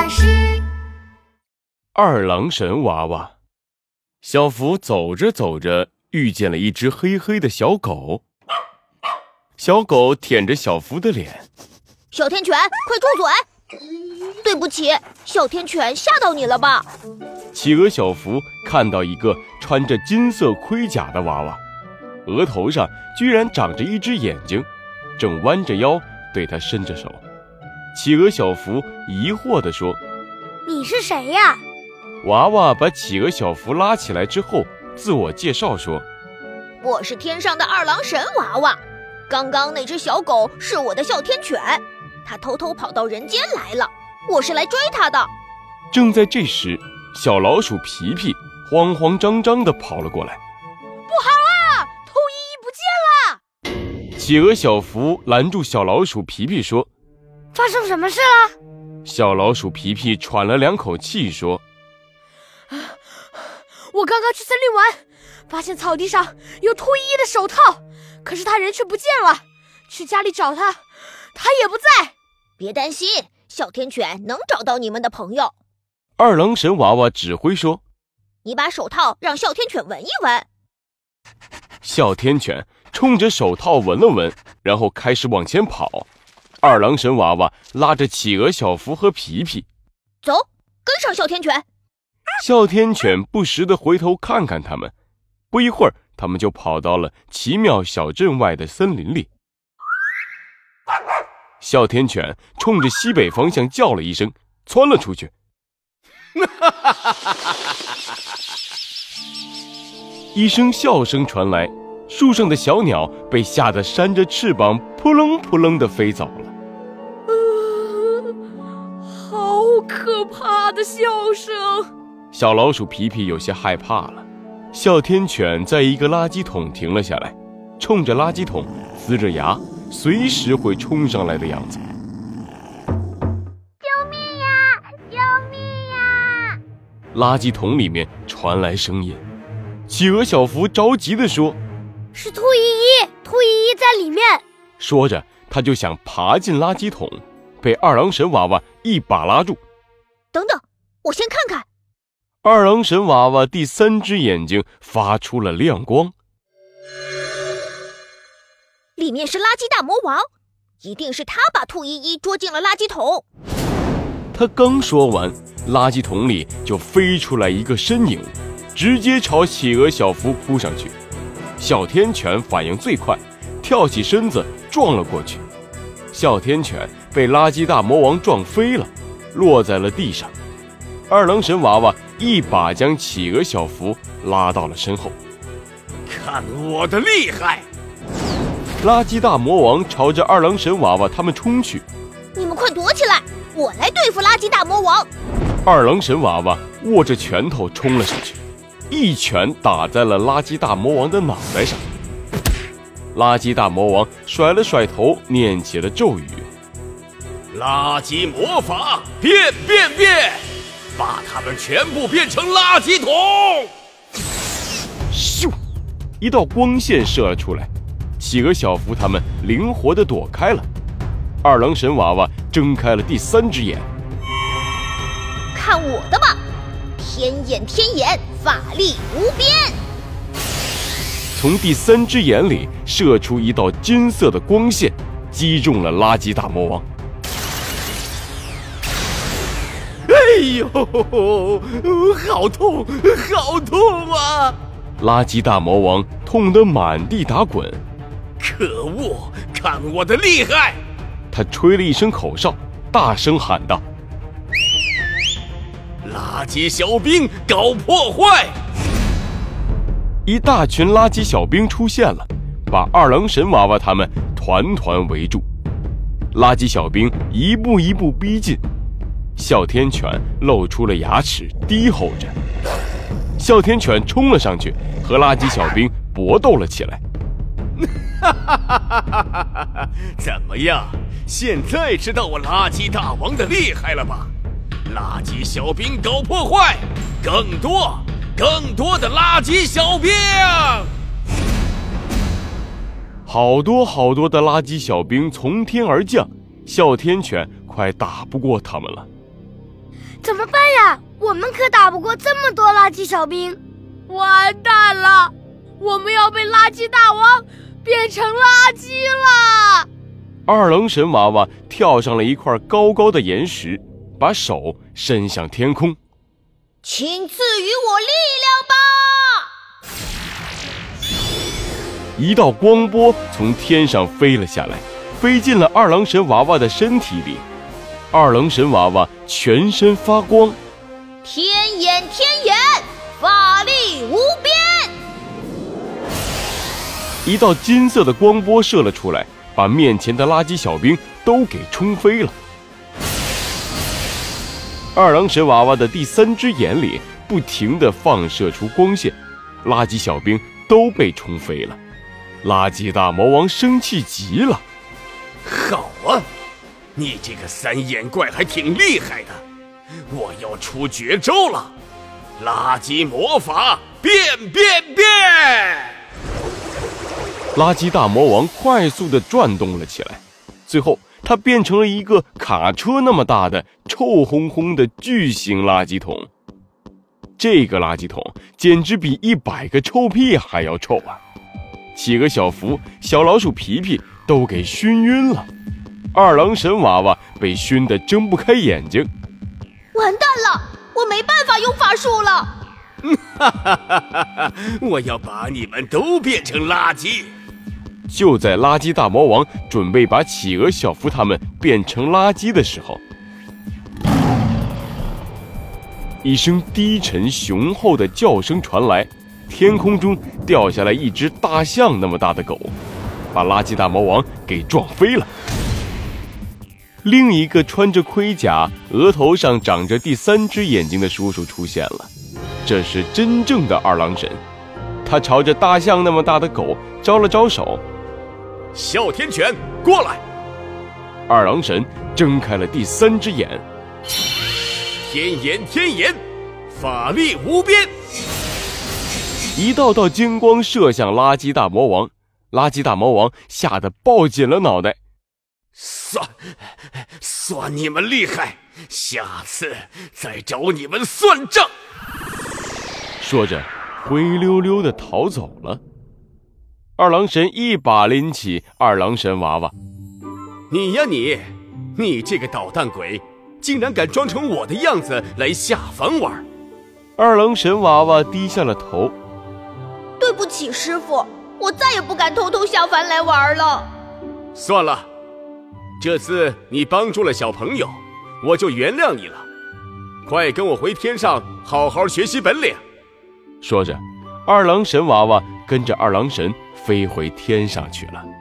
巴士。二郎神娃娃，小福走着走着，遇见了一只黑黑的小狗。小狗舔着小福的脸，小天犬，快住嘴！对不起，小天犬吓到你了吧？企鹅小福看到一个穿着金色盔甲的娃娃，额头上居然长着一只眼睛，正弯着腰对他伸着手。企鹅小福疑惑地说：“你是谁呀？”娃娃把企鹅小福拉起来之后，自我介绍说：“我是天上的二郎神娃娃。刚刚那只小狗是我的哮天犬，它偷偷跑到人间来了，我是来追它的。”正在这时，小老鼠皮皮慌慌张张地跑了过来：“不好啊，兔依依不见了！”企鹅小福拦住小老鼠皮皮说。发生什么事了？小老鼠皮皮喘了两口气说：“我刚刚去森林玩，发现草地上有兔依依的手套，可是他人却不见了。去家里找他，他也不在。别担心，哮天犬能找到你们的朋友。”二郎神娃娃指挥说：“你把手套让哮天犬闻一闻。”哮天犬冲着手套闻了闻，然后开始往前跑。二郎神娃娃拉着企鹅小福和皮皮，走，跟上哮天犬。哮天犬不时地回头看看他们，不一会儿，他们就跑到了奇妙小镇外的森林里。哮天犬冲着西北方向叫了一声，窜了出去。一声笑声传来，树上的小鸟被吓得扇着翅膀，扑棱扑棱地飞走了。可怕的笑声！小老鼠皮皮有些害怕了。哮天犬在一个垃圾桶停了下来，冲着垃圾桶呲着牙，随时会冲上来的样子。救命呀！救命呀！垃圾桶里面传来声音。企鹅小福着急地说：“是兔依依，兔依依在里面。”说着，他就想爬进垃圾桶，被二郎神娃娃一把拉住。等等，我先看看。二郎神娃娃第三只眼睛发出了亮光，里面是垃圾大魔王，一定是他把兔依依捉进了垃圾桶。他刚说完，垃圾桶里就飞出来一个身影，直接朝企鹅小福扑上去。哮天犬反应最快，跳起身子撞了过去。哮天犬被垃圾大魔王撞飞了。落在了地上，二郎神娃娃一把将企鹅小福拉到了身后。看我的厉害！垃圾大魔王朝着二郎神娃娃他们冲去。你们快躲起来，我来对付垃圾大魔王。二郎神娃娃握着拳头冲了上去，一拳打在了垃圾大魔王的脑袋上。垃圾大魔王甩了甩头，念起了咒语。垃圾魔法变变变，把他们全部变成垃圾桶！咻，一道光线射了出来，企鹅小福他们灵活地躲开了。二郎神娃娃睁开了第三只眼，看我的吧！天眼天眼，法力无边！从第三只眼里射出一道金色的光线，击中了垃圾大魔王。哎呦，好痛，好痛啊！垃圾大魔王痛得满地打滚。可恶，看我的厉害！他吹了一声口哨，大声喊道：“垃圾小兵搞破坏！”一大群垃圾小兵出现了，把二郎神娃娃他们团团围住。垃圾小兵一步一步逼近。哮天犬露出了牙齿，低吼着。哮天犬冲了上去，和垃圾小兵搏斗了起来。哈哈哈哈哈哈！怎么样？现在知道我垃圾大王的厉害了吧？垃圾小兵搞破坏，更多、更多的垃圾小兵！好多好多的垃圾小兵从天而降，哮天犬快打不过他们了。怎么办呀？我们可打不过这么多垃圾小兵。完蛋了，我们要被垃圾大王变成垃圾了！二郎神娃娃跳上了一块高高的岩石，把手伸向天空，请赐予我力量吧！一道光波从天上飞了下来，飞进了二郎神娃娃的身体里。二郎神娃娃全身发光，天眼天眼，法力无边。一道金色的光波射了出来，把面前的垃圾小兵都给冲飞了。二郎神娃娃的第三只眼里不停地放射出光线，垃圾小兵都被冲飞了。垃圾大魔王生气极了，好啊！你这个三眼怪还挺厉害的，我要出绝招了！垃圾魔法变变变！垃圾大魔王快速地转动了起来，最后他变成了一个卡车那么大的臭烘烘的巨型垃圾桶。这个垃圾桶简直比一百个臭屁还要臭啊！企鹅小福、小老鼠皮皮都给熏晕了。二郎神娃娃被熏得睁不开眼睛，完蛋了！我没办法用法术了。哈哈哈哈哈！我要把你们都变成垃圾。就在垃圾大魔王准备把企鹅小福他们变成垃圾的时候，一声低沉雄厚的叫声传来，天空中掉下来一只大象那么大的狗，把垃圾大魔王给撞飞了。另一个穿着盔甲、额头上长着第三只眼睛的叔叔出现了，这是真正的二郎神。他朝着大象那么大的狗招了招手：“哮天犬，过来！”二郎神睁开了第三只眼，天眼天眼，法力无边。一道道金光射向垃圾大魔王，垃圾大魔王吓得抱紧了脑袋。算，算你们厉害，下次再找你们算账。说着，灰溜溜的逃走了。二郎神一把拎起二郎神娃娃，你呀你，你这个捣蛋鬼，竟然敢装成我的样子来下凡玩！二郎神娃娃低下了头，对不起，师傅，我再也不敢偷偷下凡来玩了。算了。这次你帮助了小朋友，我就原谅你了。快跟我回天上，好好学习本领。说着，二郎神娃娃跟着二郎神飞回天上去了。